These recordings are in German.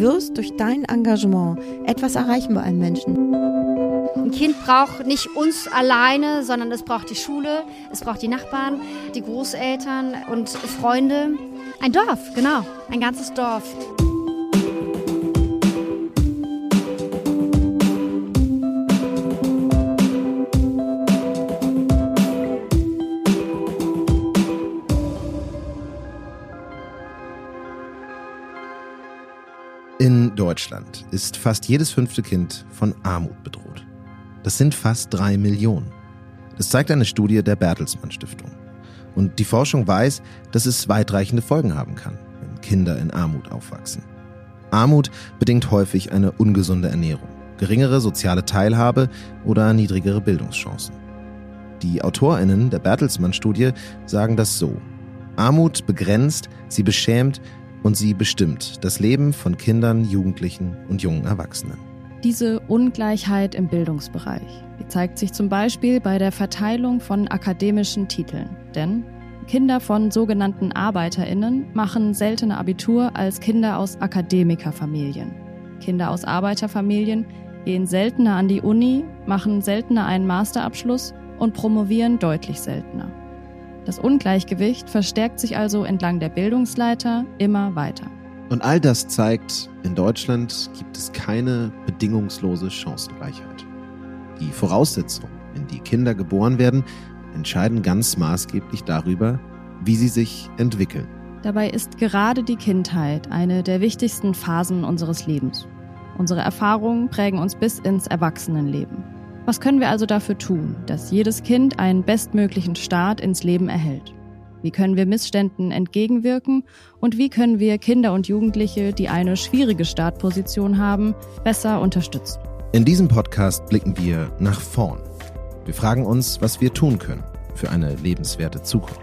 wirst durch dein Engagement etwas erreichen bei einem Menschen. Ein Kind braucht nicht uns alleine, sondern es braucht die Schule, es braucht die Nachbarn, die Großeltern und Freunde. Ein Dorf, genau, ein ganzes Dorf. Deutschland ist fast jedes fünfte Kind von Armut bedroht. Das sind fast drei Millionen. Das zeigt eine Studie der Bertelsmann Stiftung. Und die Forschung weiß, dass es weitreichende Folgen haben kann, wenn Kinder in Armut aufwachsen. Armut bedingt häufig eine ungesunde Ernährung, geringere soziale Teilhabe oder niedrigere Bildungschancen. Die Autorinnen der Bertelsmann-Studie sagen das so. Armut begrenzt, sie beschämt und sie bestimmt das Leben von Kindern, Jugendlichen und jungen Erwachsenen. Diese Ungleichheit im Bildungsbereich die zeigt sich zum Beispiel bei der Verteilung von akademischen Titeln. Denn Kinder von sogenannten Arbeiterinnen machen seltener Abitur als Kinder aus Akademikerfamilien. Kinder aus Arbeiterfamilien gehen seltener an die Uni, machen seltener einen Masterabschluss und promovieren deutlich seltener. Das Ungleichgewicht verstärkt sich also entlang der Bildungsleiter immer weiter. Und all das zeigt, in Deutschland gibt es keine bedingungslose Chancengleichheit. Die Voraussetzungen, in die Kinder geboren werden, entscheiden ganz maßgeblich darüber, wie sie sich entwickeln. Dabei ist gerade die Kindheit eine der wichtigsten Phasen unseres Lebens. Unsere Erfahrungen prägen uns bis ins Erwachsenenleben. Was können wir also dafür tun, dass jedes Kind einen bestmöglichen Start ins Leben erhält? Wie können wir Missständen entgegenwirken und wie können wir Kinder und Jugendliche, die eine schwierige Startposition haben, besser unterstützen? In diesem Podcast blicken wir nach vorn. Wir fragen uns, was wir tun können für eine lebenswerte Zukunft.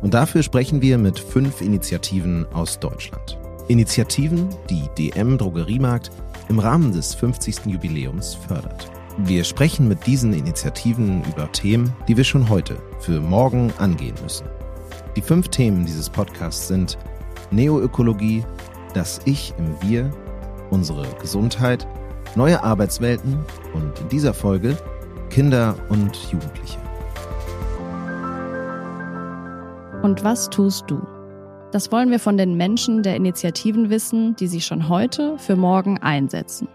Und dafür sprechen wir mit fünf Initiativen aus Deutschland. Initiativen, die DM Drogeriemarkt im Rahmen des 50. Jubiläums fördert. Wir sprechen mit diesen Initiativen über Themen, die wir schon heute für morgen angehen müssen. Die fünf Themen dieses Podcasts sind Neoökologie, das Ich im Wir, unsere Gesundheit, neue Arbeitswelten und in dieser Folge Kinder und Jugendliche. Und was tust du? Das wollen wir von den Menschen der Initiativen wissen, die sich schon heute für morgen einsetzen.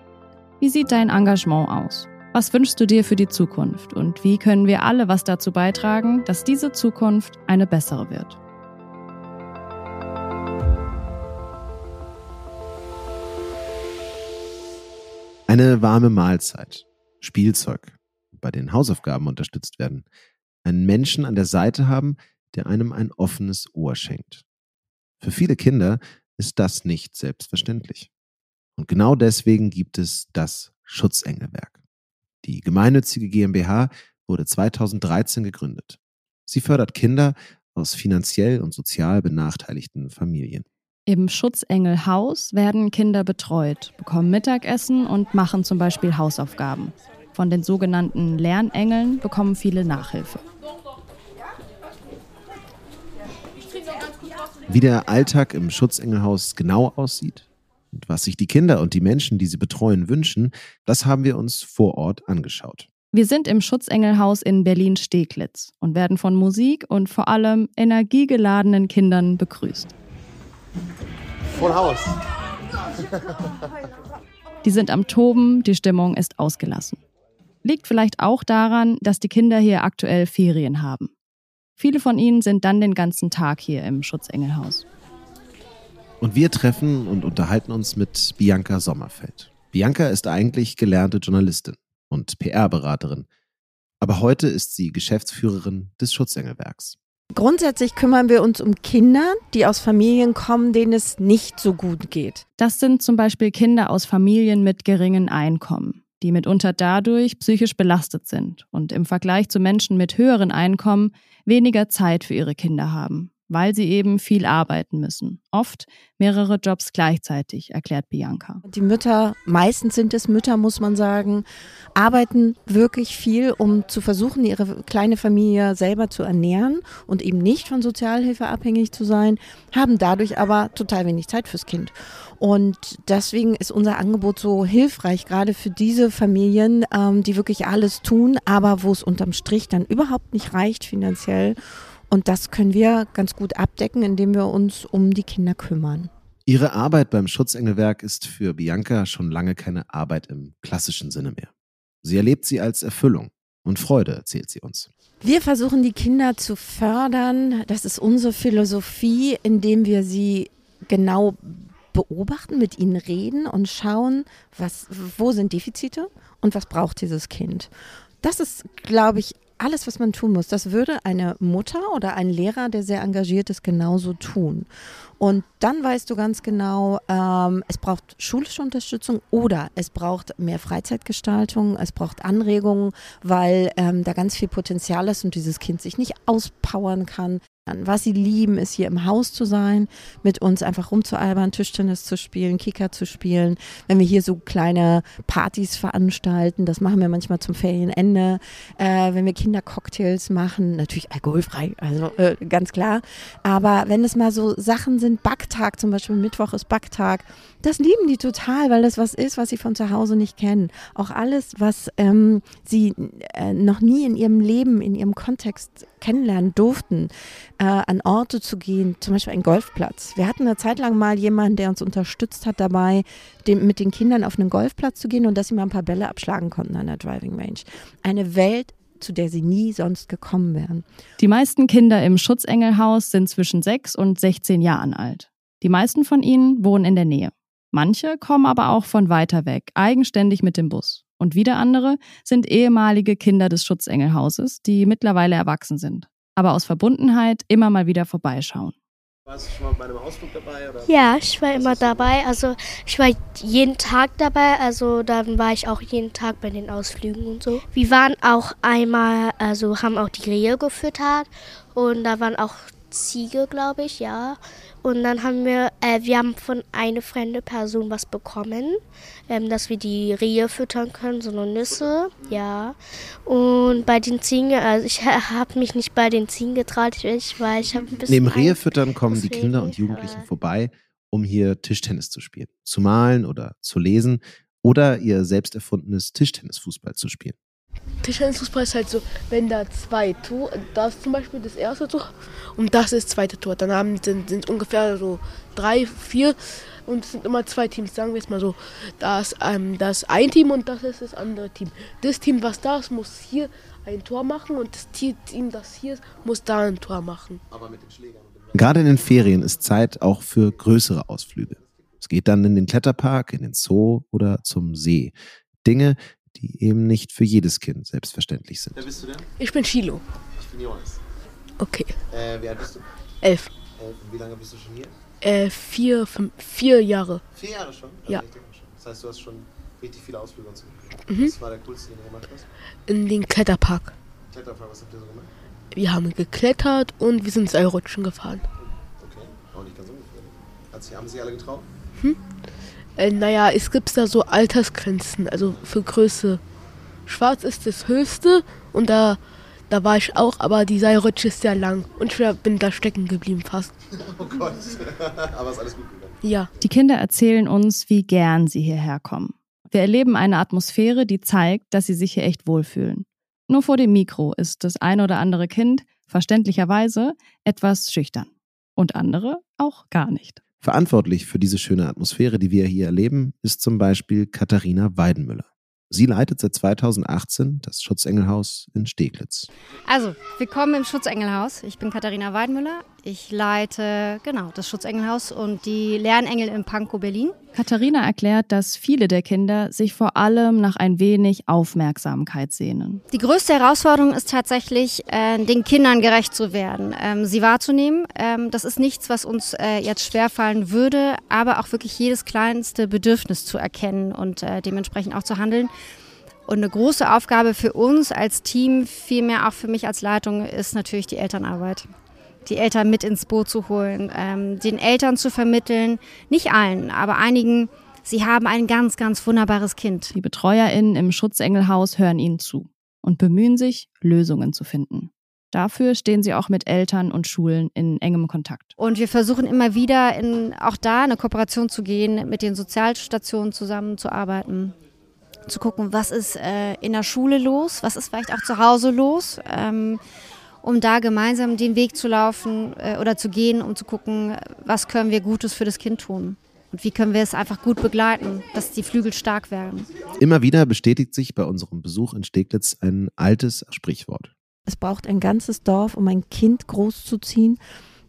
Wie sieht dein Engagement aus? Was wünschst du dir für die Zukunft und wie können wir alle was dazu beitragen, dass diese Zukunft eine bessere wird? Eine warme Mahlzeit, Spielzeug, bei den Hausaufgaben unterstützt werden, einen Menschen an der Seite haben, der einem ein offenes Ohr schenkt. Für viele Kinder ist das nicht selbstverständlich. Und genau deswegen gibt es das Schutzengelwerk. Die gemeinnützige GmbH wurde 2013 gegründet. Sie fördert Kinder aus finanziell und sozial benachteiligten Familien. Im Schutzengelhaus werden Kinder betreut, bekommen Mittagessen und machen zum Beispiel Hausaufgaben. Von den sogenannten Lernengeln bekommen viele Nachhilfe. Wie der Alltag im Schutzengelhaus genau aussieht, was sich die Kinder und die Menschen, die sie betreuen, wünschen, das haben wir uns vor Ort angeschaut. Wir sind im Schutzengelhaus in Berlin-Steglitz und werden von Musik und vor allem energiegeladenen Kindern begrüßt. Voll Haus. Die sind am Toben, die Stimmung ist ausgelassen. Liegt vielleicht auch daran, dass die Kinder hier aktuell Ferien haben. Viele von ihnen sind dann den ganzen Tag hier im Schutzengelhaus. Und wir treffen und unterhalten uns mit Bianca Sommerfeld. Bianca ist eigentlich gelernte Journalistin und PR-Beraterin. Aber heute ist sie Geschäftsführerin des Schutzengelwerks. Grundsätzlich kümmern wir uns um Kinder, die aus Familien kommen, denen es nicht so gut geht. Das sind zum Beispiel Kinder aus Familien mit geringen Einkommen, die mitunter dadurch psychisch belastet sind und im Vergleich zu Menschen mit höheren Einkommen weniger Zeit für ihre Kinder haben weil sie eben viel arbeiten müssen. Oft mehrere Jobs gleichzeitig, erklärt Bianca. Die Mütter, meistens sind es Mütter, muss man sagen, arbeiten wirklich viel, um zu versuchen, ihre kleine Familie selber zu ernähren und eben nicht von Sozialhilfe abhängig zu sein, haben dadurch aber total wenig Zeit fürs Kind. Und deswegen ist unser Angebot so hilfreich, gerade für diese Familien, ähm, die wirklich alles tun, aber wo es unterm Strich dann überhaupt nicht reicht finanziell. Und das können wir ganz gut abdecken, indem wir uns um die Kinder kümmern. Ihre Arbeit beim Schutzengelwerk ist für Bianca schon lange keine Arbeit im klassischen Sinne mehr. Sie erlebt sie als Erfüllung und Freude, erzählt sie uns. Wir versuchen die Kinder zu fördern. Das ist unsere Philosophie, indem wir sie genau beobachten, mit ihnen reden und schauen, was, wo sind Defizite und was braucht dieses Kind. Das ist, glaube ich, alles, was man tun muss. Das würde eine Mutter oder ein Lehrer, der sehr engagiert ist, genauso tun. Und dann weißt du ganz genau, ähm, es braucht schulische Unterstützung oder es braucht mehr Freizeitgestaltung, es braucht Anregungen, weil ähm, da ganz viel Potenzial ist und dieses Kind sich nicht auspowern kann. Was sie lieben, ist hier im Haus zu sein, mit uns einfach rumzualbern, Tischtennis zu spielen, Kicker zu spielen. Wenn wir hier so kleine Partys veranstalten, das machen wir manchmal zum Ferienende. Äh, wenn wir Kindercocktails machen, natürlich alkoholfrei, also äh, ganz klar. Aber wenn es mal so Sachen sind, Backtag zum Beispiel, Mittwoch ist Backtag, das lieben die total, weil das was ist, was sie von zu Hause nicht kennen. Auch alles, was ähm, sie äh, noch nie in ihrem Leben, in ihrem Kontext kennenlernen durften, äh, an Orte zu gehen, zum Beispiel ein Golfplatz. Wir hatten eine Zeit lang mal jemanden, der uns unterstützt hat dabei, dem, mit den Kindern auf einen Golfplatz zu gehen und dass sie mal ein paar Bälle abschlagen konnten an der Driving Range. Eine Welt, zu der sie nie sonst gekommen wären. Die meisten Kinder im Schutzengelhaus sind zwischen 6 und 16 Jahren alt. Die meisten von ihnen wohnen in der Nähe. Manche kommen aber auch von weiter weg, eigenständig mit dem Bus. Und wieder andere sind ehemalige Kinder des Schutzengelhauses, die mittlerweile erwachsen sind, aber aus Verbundenheit immer mal wieder vorbeischauen. Warst du schon mal bei einem Ausflug dabei? Oder? Ja, ich war immer dabei. Also ich war jeden Tag dabei. Also dann war ich auch jeden Tag bei den Ausflügen und so. Wir waren auch einmal, also haben auch die Rehe gefüttert und da waren auch Ziege, glaube ich, ja. Und dann haben wir, äh, wir haben von einer fremden Person was bekommen, ähm, dass wir die Rehe füttern können, so eine Nüsse, ja. Und bei den Ziegen, also ich habe mich nicht bei den Ziegen getraut, ich, weil ich habe ein bisschen. Neben Rehe füttern kommen die Kinder und Jugendlichen vorbei, um hier Tischtennis zu spielen, zu malen oder zu lesen oder ihr selbst erfundenes Tischtennisfußball zu spielen. Tischtennisfußball ist halt so, wenn da zwei Tore, das ist zum Beispiel das erste Tor und das ist das zweite Tor. Dann haben, sind, sind ungefähr so drei, vier und es sind immer zwei Teams. Sagen wir jetzt mal so, da ist, ähm, das ist ein Team und das ist das andere Team. Das Team, was da ist, muss hier ein Tor machen und das Team, das hier ist, muss da ein Tor machen. Gerade in den Ferien ist Zeit auch für größere Ausflüge. Es geht dann in den Kletterpark, in den Zoo oder zum See. Dinge, die eben nicht für jedes Kind selbstverständlich sind. Wer bist du denn? Ich bin Chilo. Ich bin Jonas. Okay. Äh, wie alt bist du? Elf. Elf. Und wie lange bist du schon hier? Äh, vier, fünf, vier Jahre. Vier Jahre schon? Ja. richtig schon. Das heißt, du hast schon richtig viele Ausflüge und so. Mhm. Was war der coolste, den du gemacht hast? In den Kletterpark. Kletterfall, was habt ihr so gemacht? Wir haben geklettert und wir sind Seilrutschen gefahren. Okay, auch nicht ganz ungefährlich. Hat sie, haben sie alle getraut? Äh, naja, es gibt da so Altersgrenzen, also für Größe. Schwarz ist das höchste und da, da war ich auch, aber die Seilrutsche ist sehr lang und ich bin da stecken geblieben fast. Oh Gott. Aber ist alles gut gegangen. Ja, Die Kinder erzählen uns, wie gern sie hierher kommen. Wir erleben eine Atmosphäre, die zeigt, dass sie sich hier echt wohlfühlen. Nur vor dem Mikro ist das ein oder andere Kind verständlicherweise etwas schüchtern. Und andere auch gar nicht. Verantwortlich für diese schöne Atmosphäre, die wir hier erleben, ist zum Beispiel Katharina Weidenmüller. Sie leitet seit 2018 das Schutzengelhaus in Steglitz. Also, willkommen im Schutzengelhaus. Ich bin Katharina Weidmüller. Ich leite, genau, das Schutzengelhaus und die Lernengel in Pankow, Berlin. Katharina erklärt, dass viele der Kinder sich vor allem nach ein wenig Aufmerksamkeit sehnen. Die größte Herausforderung ist tatsächlich, äh, den Kindern gerecht zu werden, ähm, sie wahrzunehmen. Ähm, das ist nichts, was uns äh, jetzt schwerfallen würde, aber auch wirklich jedes kleinste Bedürfnis zu erkennen und äh, dementsprechend auch zu handeln. Und eine große Aufgabe für uns als Team, vielmehr auch für mich als Leitung, ist natürlich die Elternarbeit. Die Eltern mit ins Boot zu holen, ähm, den Eltern zu vermitteln, nicht allen, aber einigen, sie haben ein ganz, ganz wunderbares Kind. Die BetreuerInnen im Schutzengelhaus hören ihnen zu und bemühen sich, Lösungen zu finden. Dafür stehen sie auch mit Eltern und Schulen in engem Kontakt. Und wir versuchen immer wieder in, auch da eine Kooperation zu gehen, mit den Sozialstationen zusammenzuarbeiten, zu gucken, was ist äh, in der Schule los, was ist vielleicht auch zu Hause los, ähm, um da gemeinsam den Weg zu laufen äh, oder zu gehen, um zu gucken, was können wir Gutes für das Kind tun. Und wie können wir es einfach gut begleiten, dass die Flügel stark werden. Immer wieder bestätigt sich bei unserem Besuch in Steglitz ein altes Sprichwort. Es braucht ein ganzes Dorf, um ein Kind großzuziehen.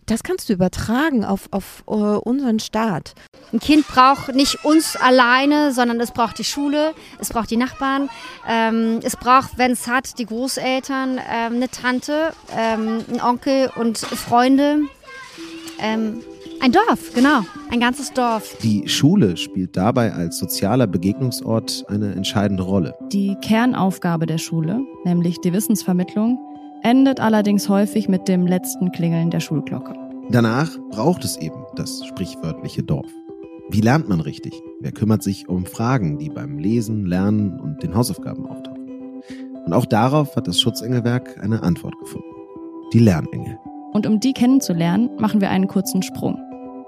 Das kannst du übertragen auf, auf uh, unseren Staat. Ein Kind braucht nicht uns alleine, sondern es braucht die Schule, es braucht die Nachbarn, ähm, es braucht, wenn es hat, die Großeltern, ähm, eine Tante, ähm, einen Onkel und Freunde. Ähm, ein Dorf, genau, ein ganzes Dorf. Die Schule spielt dabei als sozialer Begegnungsort eine entscheidende Rolle. Die Kernaufgabe der Schule, nämlich die Wissensvermittlung, endet allerdings häufig mit dem letzten Klingeln der Schulglocke. Danach braucht es eben das sprichwörtliche Dorf. Wie lernt man richtig? Wer kümmert sich um Fragen, die beim Lesen, Lernen und den Hausaufgaben auftauchen? Und auch darauf hat das Schutzengelwerk eine Antwort gefunden. Die Lernengel. Und um die kennenzulernen, machen wir einen kurzen Sprung.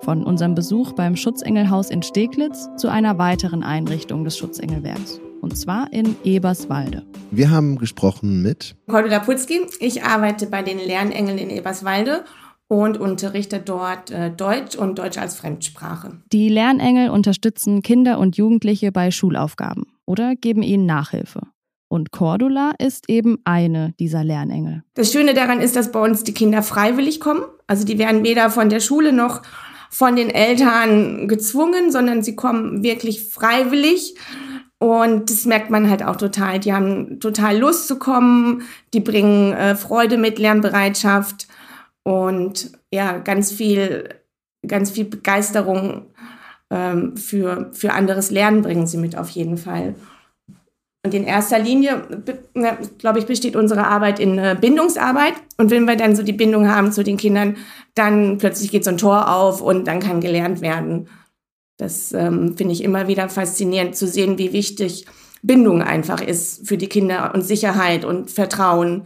Von unserem Besuch beim Schutzengelhaus in Steglitz zu einer weiteren Einrichtung des Schutzengelwerks. Und zwar in Eberswalde. Wir haben gesprochen mit Cordula Putzki. Ich arbeite bei den Lernengeln in Eberswalde und unterrichte dort äh, Deutsch und Deutsch als Fremdsprache. Die Lernengel unterstützen Kinder und Jugendliche bei Schulaufgaben oder geben ihnen Nachhilfe. Und Cordula ist eben eine dieser Lernengel. Das Schöne daran ist, dass bei uns die Kinder freiwillig kommen. Also die werden weder von der Schule noch von den Eltern gezwungen, sondern sie kommen wirklich freiwillig. Und das merkt man halt auch total. Die haben total Lust zu kommen, die bringen äh, Freude mit, Lernbereitschaft und ja, ganz viel, ganz viel Begeisterung ähm, für, für anderes Lernen bringen sie mit auf jeden Fall. Und in erster Linie, glaube ich, besteht unsere Arbeit in äh, Bindungsarbeit. Und wenn wir dann so die Bindung haben zu den Kindern, dann plötzlich geht so ein Tor auf und dann kann gelernt werden. Das ähm, finde ich immer wieder faszinierend zu sehen, wie wichtig Bindung einfach ist für die Kinder und Sicherheit und Vertrauen,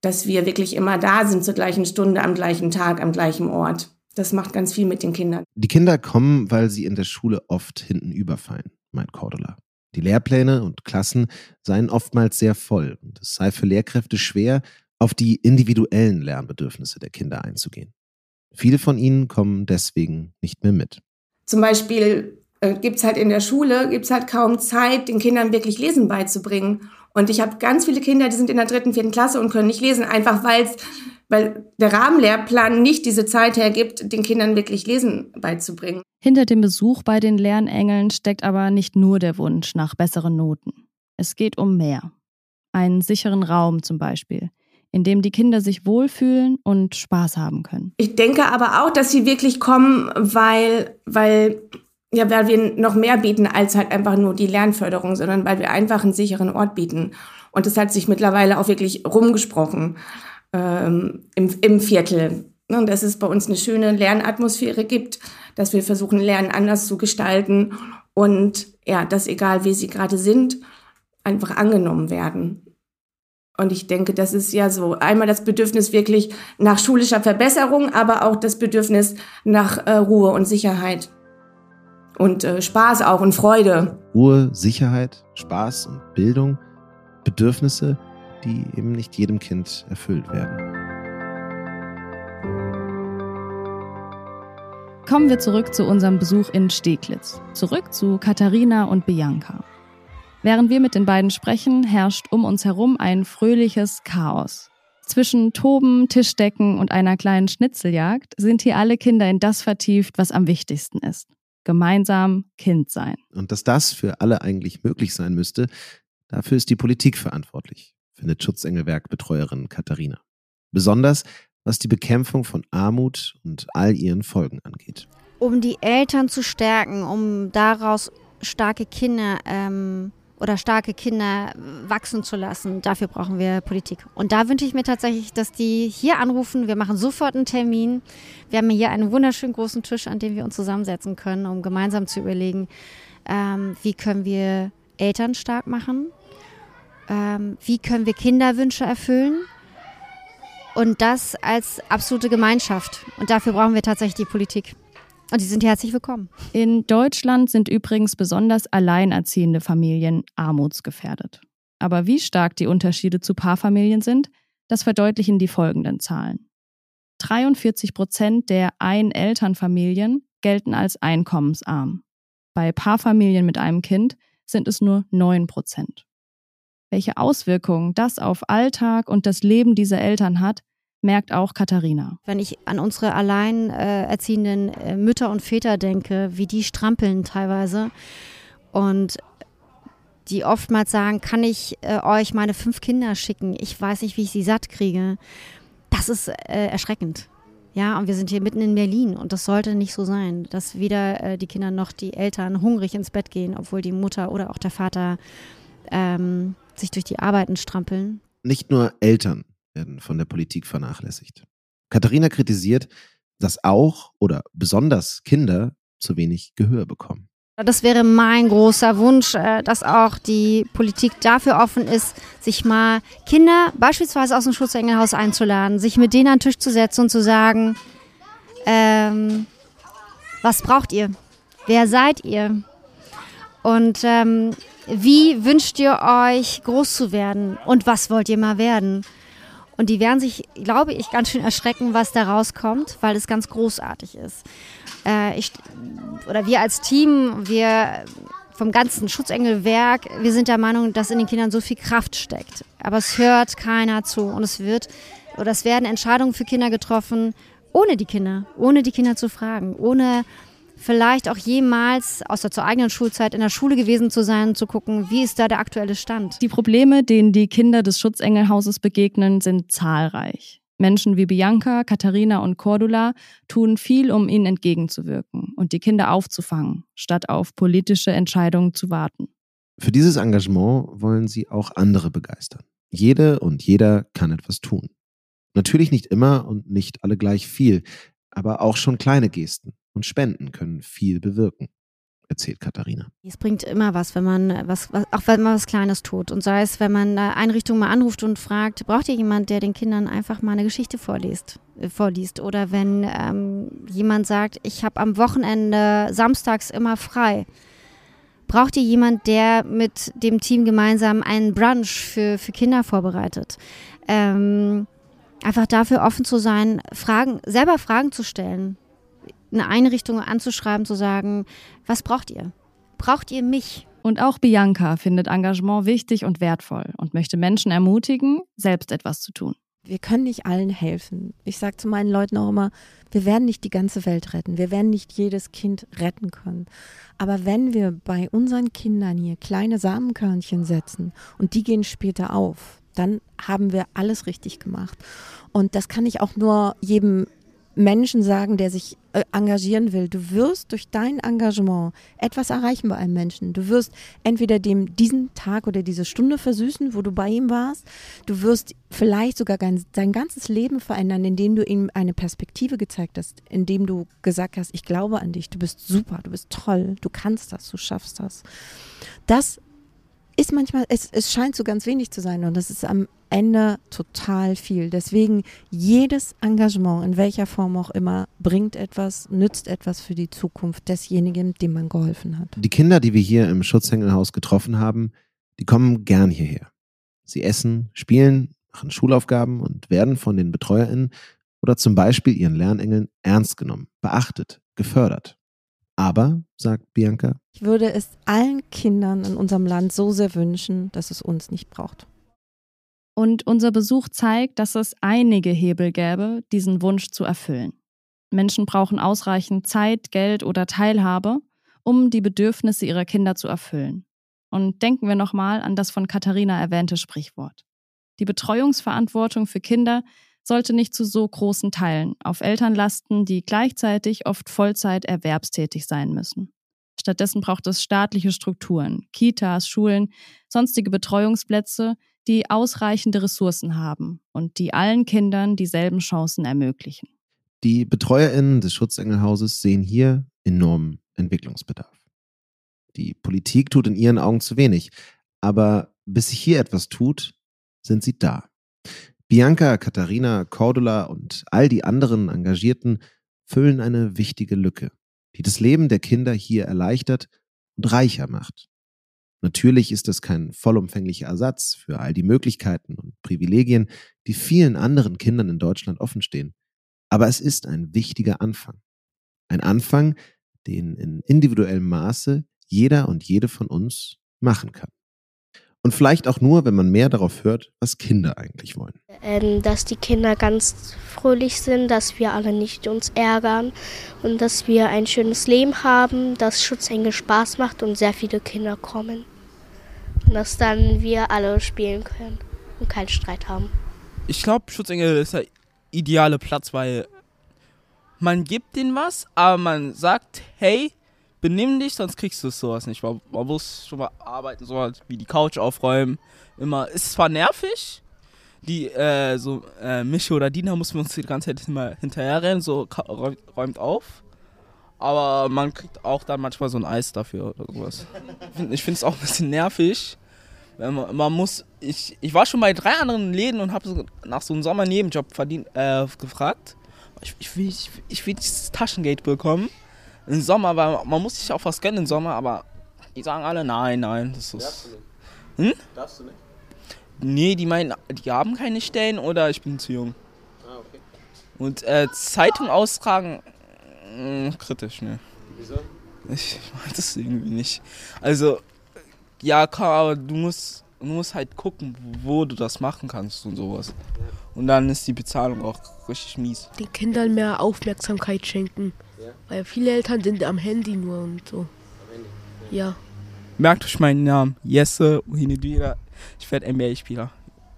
dass wir wirklich immer da sind zur gleichen Stunde, am gleichen Tag, am gleichen Ort. Das macht ganz viel mit den Kindern. Die Kinder kommen, weil sie in der Schule oft hinten überfallen, meint Cordula. Die Lehrpläne und Klassen seien oftmals sehr voll und es sei für Lehrkräfte schwer, auf die individuellen Lernbedürfnisse der Kinder einzugehen. Viele von ihnen kommen deswegen nicht mehr mit. Zum Beispiel äh, gibt es halt in der Schule, gibt halt kaum Zeit, den Kindern wirklich Lesen beizubringen. Und ich habe ganz viele Kinder, die sind in der dritten, vierten Klasse und können nicht lesen, einfach weil's, weil der Rahmenlehrplan nicht diese Zeit hergibt, den Kindern wirklich Lesen beizubringen. Hinter dem Besuch bei den Lernengeln steckt aber nicht nur der Wunsch nach besseren Noten. Es geht um mehr. Einen sicheren Raum zum Beispiel, in dem die Kinder sich wohlfühlen und Spaß haben können. Ich denke aber auch, dass sie wirklich kommen, weil, weil, ja, weil wir noch mehr bieten als halt einfach nur die Lernförderung, sondern weil wir einfach einen sicheren Ort bieten. Und das hat sich mittlerweile auch wirklich rumgesprochen ähm, im, im Viertel. Und dass es bei uns eine schöne Lernatmosphäre gibt, dass wir versuchen, Lernen anders zu gestalten und ja, dass egal wie sie gerade sind, einfach angenommen werden. Und ich denke, das ist ja so einmal das Bedürfnis wirklich nach schulischer Verbesserung, aber auch das Bedürfnis nach äh, Ruhe und Sicherheit. Und äh, Spaß auch und Freude. Ruhe, Sicherheit, Spaß und Bildung, Bedürfnisse, die eben nicht jedem Kind erfüllt werden. Kommen wir zurück zu unserem Besuch in Steglitz. Zurück zu Katharina und Bianca. Während wir mit den beiden sprechen, herrscht um uns herum ein fröhliches Chaos. Zwischen Toben, Tischdecken und einer kleinen Schnitzeljagd sind hier alle Kinder in das vertieft, was am wichtigsten ist. Gemeinsam Kind sein. Und dass das für alle eigentlich möglich sein müsste, dafür ist die Politik verantwortlich findet Schutzengelwerk-Betreuerin Katharina. Besonders was die Bekämpfung von Armut und all ihren Folgen angeht. Um die Eltern zu stärken, um daraus starke Kinder ähm, oder starke Kinder wachsen zu lassen, dafür brauchen wir Politik. Und da wünsche ich mir tatsächlich, dass die hier anrufen. Wir machen sofort einen Termin. Wir haben hier einen wunderschönen großen Tisch, an dem wir uns zusammensetzen können, um gemeinsam zu überlegen, ähm, wie können wir Eltern stark machen, ähm, wie können wir Kinderwünsche erfüllen. Und das als absolute Gemeinschaft. Und dafür brauchen wir tatsächlich die Politik. Und Sie sind herzlich willkommen. In Deutschland sind übrigens besonders alleinerziehende Familien armutsgefährdet. Aber wie stark die Unterschiede zu Paarfamilien sind, das verdeutlichen die folgenden Zahlen. 43 Prozent der Ein-Elternfamilien gelten als einkommensarm. Bei Paarfamilien mit einem Kind sind es nur 9 Prozent. Welche Auswirkungen das auf Alltag und das Leben dieser Eltern hat, merkt auch Katharina. Wenn ich an unsere alleinerziehenden äh, Mütter und Väter denke, wie die strampeln teilweise und die oftmals sagen, kann ich äh, euch meine fünf Kinder schicken? Ich weiß nicht, wie ich sie satt kriege. Das ist äh, erschreckend. Ja, und wir sind hier mitten in Berlin und das sollte nicht so sein, dass weder äh, die Kinder noch die Eltern hungrig ins Bett gehen, obwohl die Mutter oder auch der Vater ähm, sich durch die Arbeiten strampeln. Nicht nur Eltern werden von der Politik vernachlässigt. Katharina kritisiert, dass auch oder besonders Kinder zu wenig Gehör bekommen. Das wäre mein großer Wunsch, äh, dass auch die Politik dafür offen ist, sich mal Kinder beispielsweise aus dem Schutzengelhaus einzuladen, sich mit denen an den Tisch zu setzen und zu sagen, ähm, was braucht ihr? Wer seid ihr? Und ähm, wie wünscht ihr euch groß zu werden? Und was wollt ihr mal werden? Und die werden sich, glaube ich, ganz schön erschrecken, was da rauskommt, weil es ganz großartig ist. Äh, ich, oder wir als Team, wir vom ganzen Schutzengelwerk, wir sind der Meinung, dass in den Kindern so viel Kraft steckt. Aber es hört keiner zu. Und es wird, oder es werden Entscheidungen für Kinder getroffen, ohne die Kinder, ohne die Kinder zu fragen, ohne vielleicht auch jemals, außer zur eigenen Schulzeit, in der Schule gewesen zu sein und zu gucken, wie ist da der aktuelle Stand. Die Probleme, denen die Kinder des Schutzengelhauses begegnen, sind zahlreich. Menschen wie Bianca, Katharina und Cordula tun viel, um ihnen entgegenzuwirken und die Kinder aufzufangen, statt auf politische Entscheidungen zu warten. Für dieses Engagement wollen sie auch andere begeistern. Jede und jeder kann etwas tun. Natürlich nicht immer und nicht alle gleich viel, aber auch schon kleine Gesten und Spenden können viel bewirken, erzählt Katharina. Es bringt immer was, wenn man was, was, auch wenn man was Kleines tut. Und sei es, wenn man Einrichtungen mal anruft und fragt, braucht ihr jemand, der den Kindern einfach mal eine Geschichte vorliest, äh, vorliest? Oder wenn ähm, jemand sagt, ich habe am Wochenende samstags immer frei. Braucht ihr jemand, der mit dem Team gemeinsam einen Brunch für, für Kinder vorbereitet? Ähm, einfach dafür offen zu sein, Fragen, selber Fragen zu stellen eine Einrichtung anzuschreiben, zu sagen, was braucht ihr? Braucht ihr mich? Und auch Bianca findet Engagement wichtig und wertvoll und möchte Menschen ermutigen, selbst etwas zu tun. Wir können nicht allen helfen. Ich sage zu meinen Leuten auch immer, wir werden nicht die ganze Welt retten. Wir werden nicht jedes Kind retten können. Aber wenn wir bei unseren Kindern hier kleine Samenkörnchen setzen und die gehen später auf, dann haben wir alles richtig gemacht. Und das kann ich auch nur jedem Menschen sagen, der sich äh, engagieren will. Du wirst durch dein Engagement etwas erreichen bei einem Menschen. Du wirst entweder dem diesen Tag oder diese Stunde versüßen, wo du bei ihm warst. Du wirst vielleicht sogar dein ganzes Leben verändern, indem du ihm eine Perspektive gezeigt hast, indem du gesagt hast, ich glaube an dich, du bist super, du bist toll, du kannst das, du schaffst das. Das ist manchmal, es, es scheint so ganz wenig zu sein und das ist am Ende total viel. Deswegen jedes Engagement, in welcher Form auch immer, bringt etwas, nützt etwas für die Zukunft desjenigen, dem man geholfen hat. Die Kinder, die wir hier im Schutzhängelhaus getroffen haben, die kommen gern hierher. Sie essen, spielen, machen Schulaufgaben und werden von den BetreuerInnen oder zum Beispiel ihren Lernengeln ernst genommen, beachtet, gefördert. Aber, sagt Bianca, ich würde es allen Kindern in unserem Land so sehr wünschen, dass es uns nicht braucht. Und unser Besuch zeigt, dass es einige Hebel gäbe, diesen Wunsch zu erfüllen. Menschen brauchen ausreichend Zeit, Geld oder Teilhabe, um die Bedürfnisse ihrer Kinder zu erfüllen. Und denken wir nochmal an das von Katharina erwähnte Sprichwort. Die Betreuungsverantwortung für Kinder sollte nicht zu so großen Teilen auf Eltern lasten, die gleichzeitig oft Vollzeit erwerbstätig sein müssen. Stattdessen braucht es staatliche Strukturen, Kitas, Schulen, sonstige Betreuungsplätze, die ausreichende Ressourcen haben und die allen Kindern dieselben Chancen ermöglichen. Die BetreuerInnen des Schutzengelhauses sehen hier enormen Entwicklungsbedarf. Die Politik tut in ihren Augen zu wenig, aber bis sich hier etwas tut, sind sie da. Bianca, Katharina, Cordula und all die anderen Engagierten füllen eine wichtige Lücke, die das Leben der Kinder hier erleichtert und reicher macht. Natürlich ist das kein vollumfänglicher Ersatz für all die Möglichkeiten und Privilegien, die vielen anderen Kindern in Deutschland offenstehen. Aber es ist ein wichtiger Anfang. Ein Anfang, den in individuellem Maße jeder und jede von uns machen kann. Und vielleicht auch nur, wenn man mehr darauf hört, was Kinder eigentlich wollen. Ähm, dass die Kinder ganz fröhlich sind, dass wir alle nicht uns ärgern und dass wir ein schönes Leben haben, dass Schutzengel Spaß macht und sehr viele Kinder kommen. Und dass dann wir alle spielen können und keinen Streit haben. Ich glaube, Schutzengel ist der ideale Platz, weil man gibt denen was, aber man sagt, hey, benimm dich, sonst kriegst du sowas nicht. Man, man muss schon mal arbeiten, so halt wie die Couch aufräumen. Immer. Ist zwar nervig, die, äh, so, äh, Michi oder Dina muss man uns die ganze Zeit immer hinterherrennen, so räumt auf. Aber man kriegt auch dann manchmal so ein Eis dafür oder sowas. Ich finde es auch ein bisschen nervig. Man, man, muss, ich, ich war schon bei drei anderen Läden und habe so nach so einem Sommernebenjob verdient, äh, gefragt. Ich, ich, will, ich, ich will dieses Taschengeld bekommen im Sommer, weil man muss sich auch was gönnen im Sommer, aber die sagen alle, nein, nein, das ist. Darfst du nicht? Hm? Darfst du nicht? Nee, die meinen, die haben keine Stellen oder ich bin zu jung. Ah, okay. Und äh, Zeitung austragen, mh, hm, kritisch, ne. Wieso? Ich weiß das irgendwie nicht. Also, ja, aber du musst, du musst halt gucken, wo du das machen kannst und sowas. Und dann ist die Bezahlung auch richtig mies. Den Kindern mehr Aufmerksamkeit schenken. Weil viele Eltern sind am Handy nur und so. Am Handy? Ja. Merkt euch meinen Namen. Jesse Uhinedira. Ich werde NBA-Spieler.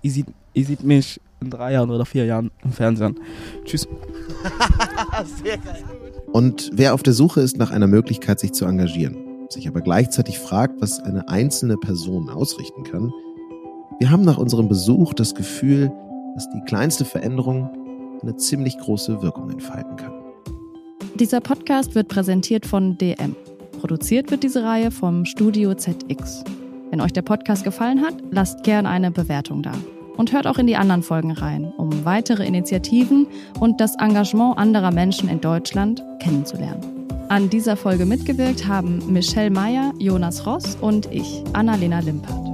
Ihr seht, ihr seht mich in drei Jahren oder vier Jahren im Fernsehen. Tschüss. Sehr geil. Und wer auf der Suche ist nach einer Möglichkeit, sich zu engagieren, sich aber gleichzeitig fragt, was eine einzelne Person ausrichten kann, wir haben nach unserem Besuch das Gefühl, dass die kleinste Veränderung eine ziemlich große Wirkung entfalten kann. Dieser Podcast wird präsentiert von DM. Produziert wird diese Reihe vom Studio ZX. Wenn euch der Podcast gefallen hat, lasst gern eine Bewertung da. Und hört auch in die anderen Folgen rein, um weitere Initiativen und das Engagement anderer Menschen in Deutschland kennenzulernen. An dieser Folge mitgewirkt haben Michelle Meyer, Jonas Ross und ich, Annalena Limpert.